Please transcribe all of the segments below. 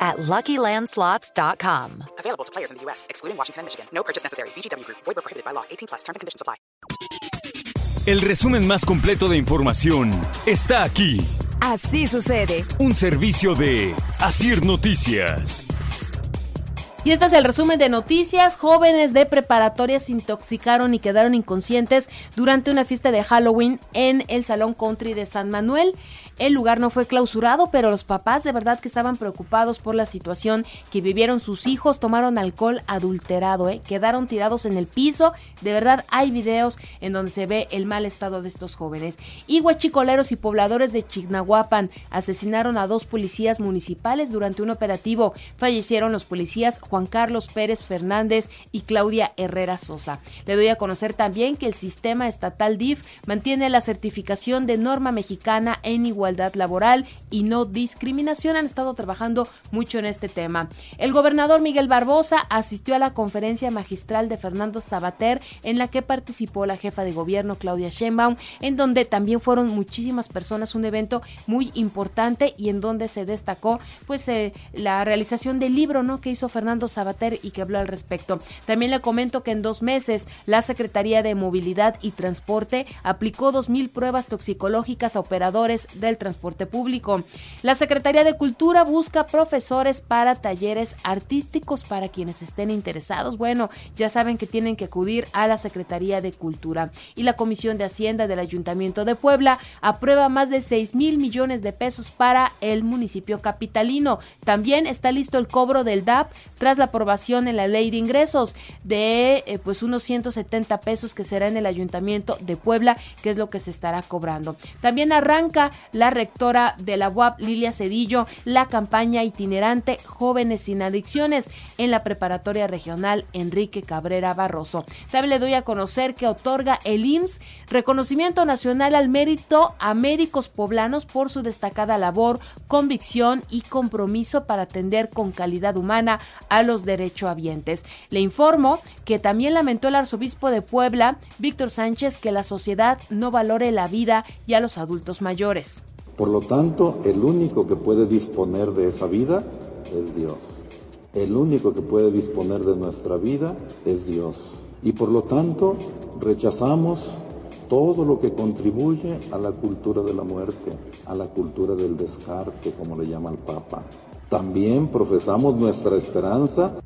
at LuckyLandSlots.com. Available to players in the U.S., excluding Washington and Michigan. No purchase necessary. VGW Group. Void prohibited by law. 18 plus. Terms and conditions apply. El resumen más completo de información está aquí. Así sucede. Un servicio de Asir Noticias. Y este es el resumen de noticias. Jóvenes de preparatoria se intoxicaron y quedaron inconscientes durante una fiesta de Halloween en el Salón Country de San Manuel. El lugar no fue clausurado, pero los papás de verdad que estaban preocupados por la situación que vivieron sus hijos, tomaron alcohol adulterado, ¿eh? quedaron tirados en el piso. De verdad hay videos en donde se ve el mal estado de estos jóvenes. Y huachicoleros y pobladores de Chignahuapan asesinaron a dos policías municipales durante un operativo. Fallecieron los policías Juan Carlos Pérez Fernández y Claudia Herrera Sosa. Le doy a conocer también que el sistema estatal DIF mantiene la certificación de norma mexicana en igualdad laboral y no discriminación. Han estado trabajando mucho en este tema. El gobernador Miguel Barbosa asistió a la conferencia magistral de Fernando Sabater en la que participó la jefa de gobierno Claudia Sheinbaum, en donde también fueron muchísimas personas, un evento muy importante y en donde se destacó pues eh, la realización del libro ¿no? que hizo Fernando Sabater y que habló al respecto. También le comento que en dos meses la Secretaría de Movilidad y Transporte aplicó 2.000 pruebas toxicológicas a operadores del transporte público. La Secretaría de Cultura busca profesores para talleres artísticos para quienes estén interesados. Bueno, ya saben que tienen que acudir a la Secretaría de Cultura. Y la Comisión de Hacienda del Ayuntamiento de Puebla aprueba más de 6 mil millones de pesos para el municipio capitalino. También está listo el cobro del DAP tras la aprobación en la ley de ingresos de eh, pues unos 170 pesos que será en el Ayuntamiento de Puebla, que es lo que se estará cobrando. También arranca la rectora de la UAP, Lilia Cedillo, la campaña itinerante Jóvenes sin Adicciones en la preparatoria regional Enrique Cabrera Barroso. También le doy a conocer que otorga el IMSS reconocimiento nacional al mérito a médicos poblanos por su destacada labor, convicción y compromiso para atender con calidad humana a los derechohabientes. Le informo que también lamentó el arzobispo de Puebla, Víctor Sánchez, que la sociedad no valore la vida y a los adultos mayores. Por lo tanto, el único que puede disponer de esa vida es Dios. El único que puede disponer de nuestra vida es Dios. Y por lo tanto, rechazamos todo lo que contribuye a la cultura de la muerte, a la cultura del descarte, como le llama el Papa. También profesamos nuestra esperanza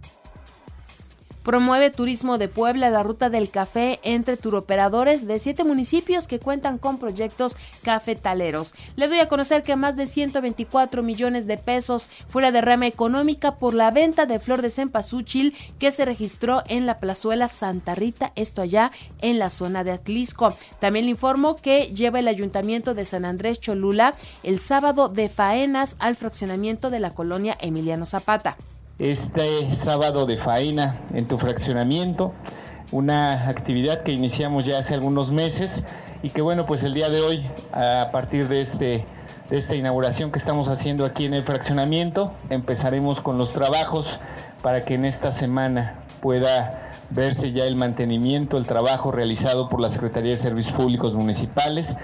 Promueve Turismo de Puebla la ruta del café entre turoperadores de siete municipios que cuentan con proyectos cafetaleros. Le doy a conocer que más de 124 millones de pesos fue la derrama económica por la venta de flor de cempasúchil que se registró en la plazuela Santa Rita, esto allá en la zona de Atlisco. También le informo que lleva el ayuntamiento de San Andrés Cholula el sábado de faenas al fraccionamiento de la colonia Emiliano Zapata este sábado de faena en tu fraccionamiento, una actividad que iniciamos ya hace algunos meses y que bueno, pues el día de hoy, a partir de, este, de esta inauguración que estamos haciendo aquí en el fraccionamiento, empezaremos con los trabajos para que en esta semana pueda verse ya el mantenimiento, el trabajo realizado por la Secretaría de Servicios Públicos Municipales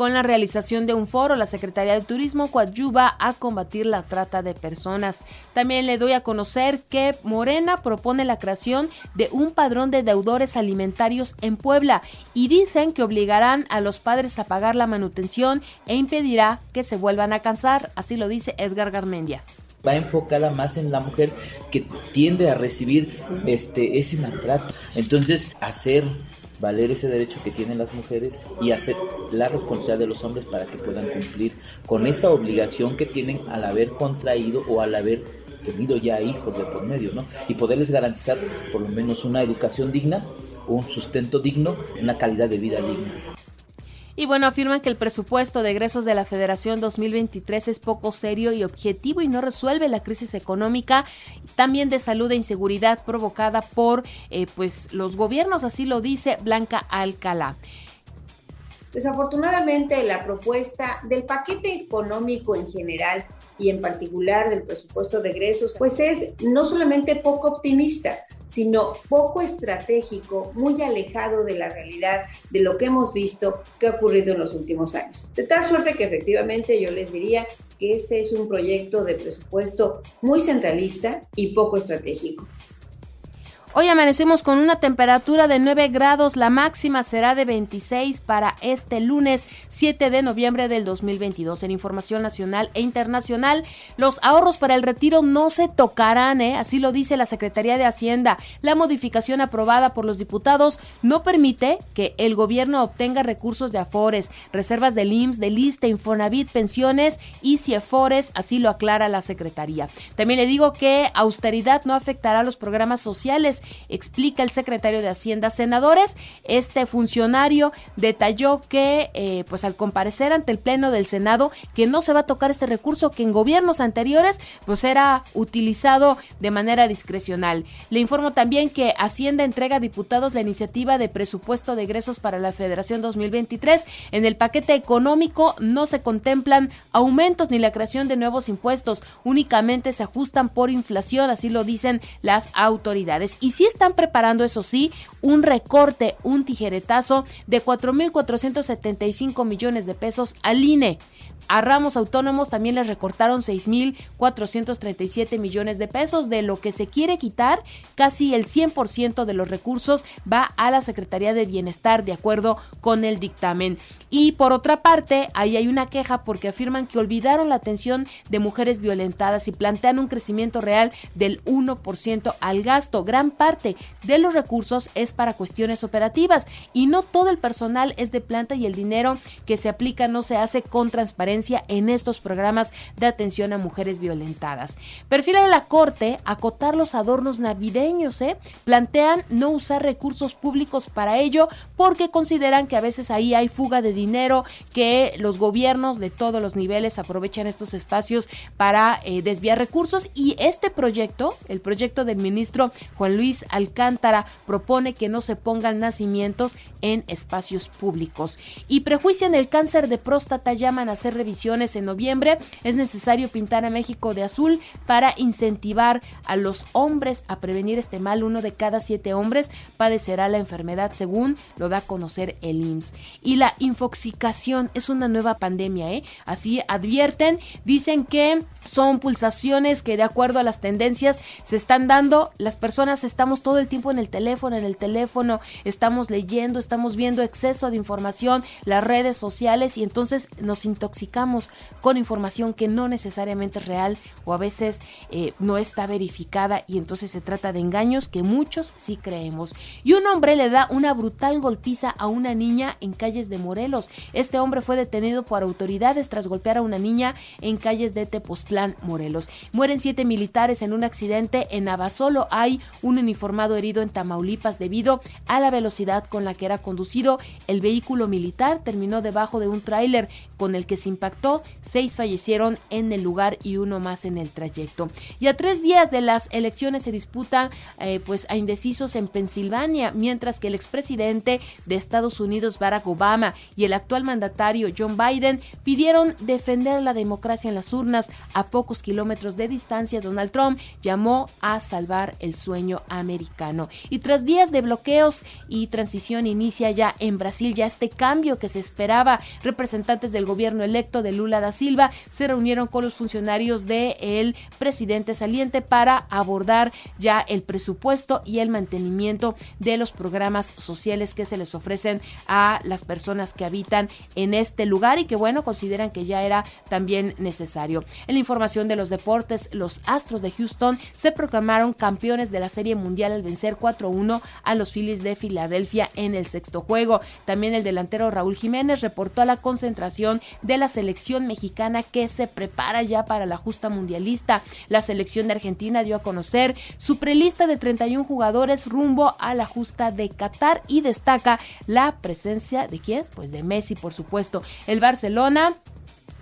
con la realización de un foro, la Secretaría de Turismo coadyuva a combatir la trata de personas. También le doy a conocer que Morena propone la creación de un padrón de deudores alimentarios en Puebla y dicen que obligarán a los padres a pagar la manutención e impedirá que se vuelvan a cansar, así lo dice Edgar Garmendia va enfocada más en la mujer que tiende a recibir este ese maltrato. Entonces, hacer valer ese derecho que tienen las mujeres y hacer la responsabilidad de los hombres para que puedan cumplir con esa obligación que tienen al haber contraído o al haber tenido ya hijos de por medio, ¿no? Y poderles garantizar por lo menos una educación digna, un sustento digno, una calidad de vida digna. Y bueno, afirman que el presupuesto de egresos de la Federación 2023 es poco serio y objetivo y no resuelve la crisis económica, también de salud e inseguridad provocada por eh, pues los gobiernos, así lo dice Blanca Alcalá. Desafortunadamente, la propuesta del paquete económico en general y en particular del presupuesto de egresos, pues es no solamente poco optimista, sino poco estratégico, muy alejado de la realidad de lo que hemos visto que ha ocurrido en los últimos años. De tal suerte que efectivamente yo les diría que este es un proyecto de presupuesto muy centralista y poco estratégico. Hoy amanecemos con una temperatura de 9 grados, la máxima será de 26 para este lunes 7 de noviembre del 2022. En información nacional e internacional, los ahorros para el retiro no se tocarán, ¿eh? así lo dice la Secretaría de Hacienda. La modificación aprobada por los diputados no permite que el gobierno obtenga recursos de Afores, reservas del IMSS, del ISTE, Infonavit, pensiones y CIEFORES, así lo aclara la Secretaría. También le digo que austeridad no afectará a los programas sociales explica el secretario de Hacienda Senadores. Este funcionario detalló que, eh, pues al comparecer ante el Pleno del Senado, que no se va a tocar este recurso que en gobiernos anteriores, pues era utilizado de manera discrecional. Le informo también que Hacienda entrega a diputados la iniciativa de presupuesto de egresos para la Federación 2023. En el paquete económico no se contemplan aumentos ni la creación de nuevos impuestos, únicamente se ajustan por inflación, así lo dicen las autoridades. Y sí están preparando, eso sí, un recorte, un tijeretazo de 4.475 millones de pesos al INE. A ramos autónomos también les recortaron 6.437 millones de pesos, de lo que se quiere quitar, casi el 100% de los recursos va a la Secretaría de Bienestar, de acuerdo con el dictamen. Y por otra parte, ahí hay una queja porque afirman que olvidaron la atención de mujeres violentadas y plantean un crecimiento real del 1% al gasto. Gran parte de los recursos es para cuestiones operativas y no todo el personal es de planta y el dinero que se aplica no se hace con transparencia en estos programas de atención a mujeres violentadas. Perfila de la Corte acotar los adornos navideños, ¿eh? Plantean no usar recursos públicos para ello porque consideran que a veces ahí hay fuga de dinero, que los gobiernos de todos los niveles aprovechan estos espacios para eh, desviar recursos y este proyecto, el proyecto del ministro Juan Luis Alcántara, propone que no se pongan nacimientos en espacios públicos. Y prejuician el cáncer de próstata, llaman a en noviembre, es necesario pintar a México de azul para incentivar a los hombres a prevenir este mal. Uno de cada siete hombres padecerá la enfermedad, según lo da a conocer el IMSS. Y la infoxicación es una nueva pandemia, ¿eh? Así advierten, dicen que son pulsaciones que de acuerdo a las tendencias se están dando. Las personas estamos todo el tiempo en el teléfono, en el teléfono, estamos leyendo, estamos viendo exceso de información, las redes sociales y entonces nos intoxicamos con información que no necesariamente es real o a veces eh, no está verificada y entonces se trata de engaños que muchos sí creemos. Y un hombre le da una brutal golpiza a una niña en calles de Morelos. Este hombre fue detenido por autoridades tras golpear a una niña en calles de Tepoztlán, Morelos. Mueren siete militares en un accidente en Abasolo. Hay un uniformado herido en Tamaulipas debido a la velocidad con la que era conducido. El vehículo militar terminó debajo de un tráiler con el que se impactó seis fallecieron en el lugar y uno más en el trayecto. Y a tres días de las elecciones se disputa eh, pues a indecisos en Pensilvania, mientras que el expresidente de Estados Unidos Barack Obama y el actual mandatario John Biden pidieron defender la democracia en las urnas a pocos kilómetros de distancia. Donald Trump llamó a salvar el sueño americano. Y tras días de bloqueos y transición inicia ya en Brasil ya este cambio que se esperaba. Representantes del gobierno electo de Lula da Silva se reunieron con los funcionarios del presidente saliente para abordar ya el presupuesto y el mantenimiento de los programas sociales que se les ofrecen a las personas que habitan en este lugar y que bueno, consideran que ya era también necesario. En la información de los deportes, los Astros de Houston se proclamaron campeones de la Serie Mundial al vencer 4-1 a los Phillies de Filadelfia en el sexto juego. También el delantero Raúl Jiménez reportó a la concentración de la selección mexicana que se prepara ya para la justa mundialista. La selección de Argentina dio a conocer su prelista de 31 jugadores rumbo a la justa de Qatar y destaca la presencia de quién? Pues de Messi, por supuesto. El Barcelona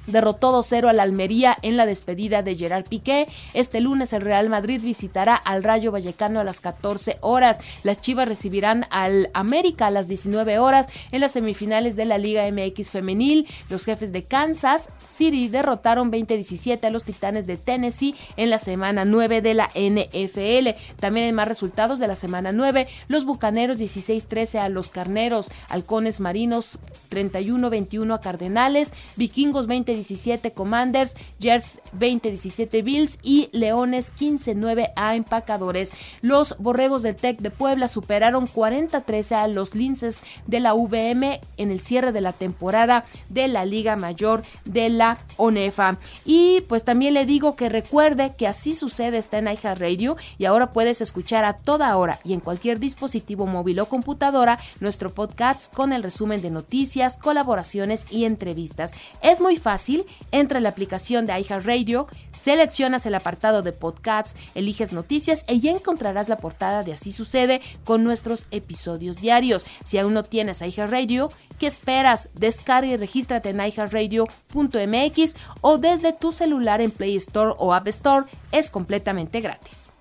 derrotó 2-0 al Almería en la despedida de Gerard Piqué. Este lunes el Real Madrid visitará al Rayo Vallecano a las 14 horas. Las Chivas recibirán al América a las 19 horas en las semifinales de la Liga MX femenil. Los jefes de Kansas City derrotaron 20-17 a los Titanes de Tennessee en la semana 9 de la NFL. También en más resultados de la semana 9, los Bucaneros 16-13 a los Carneros, Halcones Marinos 31-21 a Cardenales, Vikingos 20 17 Commanders, Jers 20-17 Bills y Leones 15-9 a Empacadores. Los Borregos del Tec de Puebla superaron 40-13 a los Linces de la VM en el cierre de la temporada de la Liga Mayor de la ONEFA. Y pues también le digo que recuerde que así sucede está en Radio y ahora puedes escuchar a toda hora y en cualquier dispositivo móvil o computadora nuestro podcast con el resumen de noticias, colaboraciones y entrevistas. Es muy fácil entra en la aplicación de iHeartRadio, seleccionas el apartado de podcasts, eliges noticias y ya encontrarás la portada de Así sucede con nuestros episodios diarios. Si aún no tienes iHeartRadio, ¿qué esperas? Descarga y regístrate en iHeartRadio.mx o desde tu celular en Play Store o App Store. Es completamente gratis.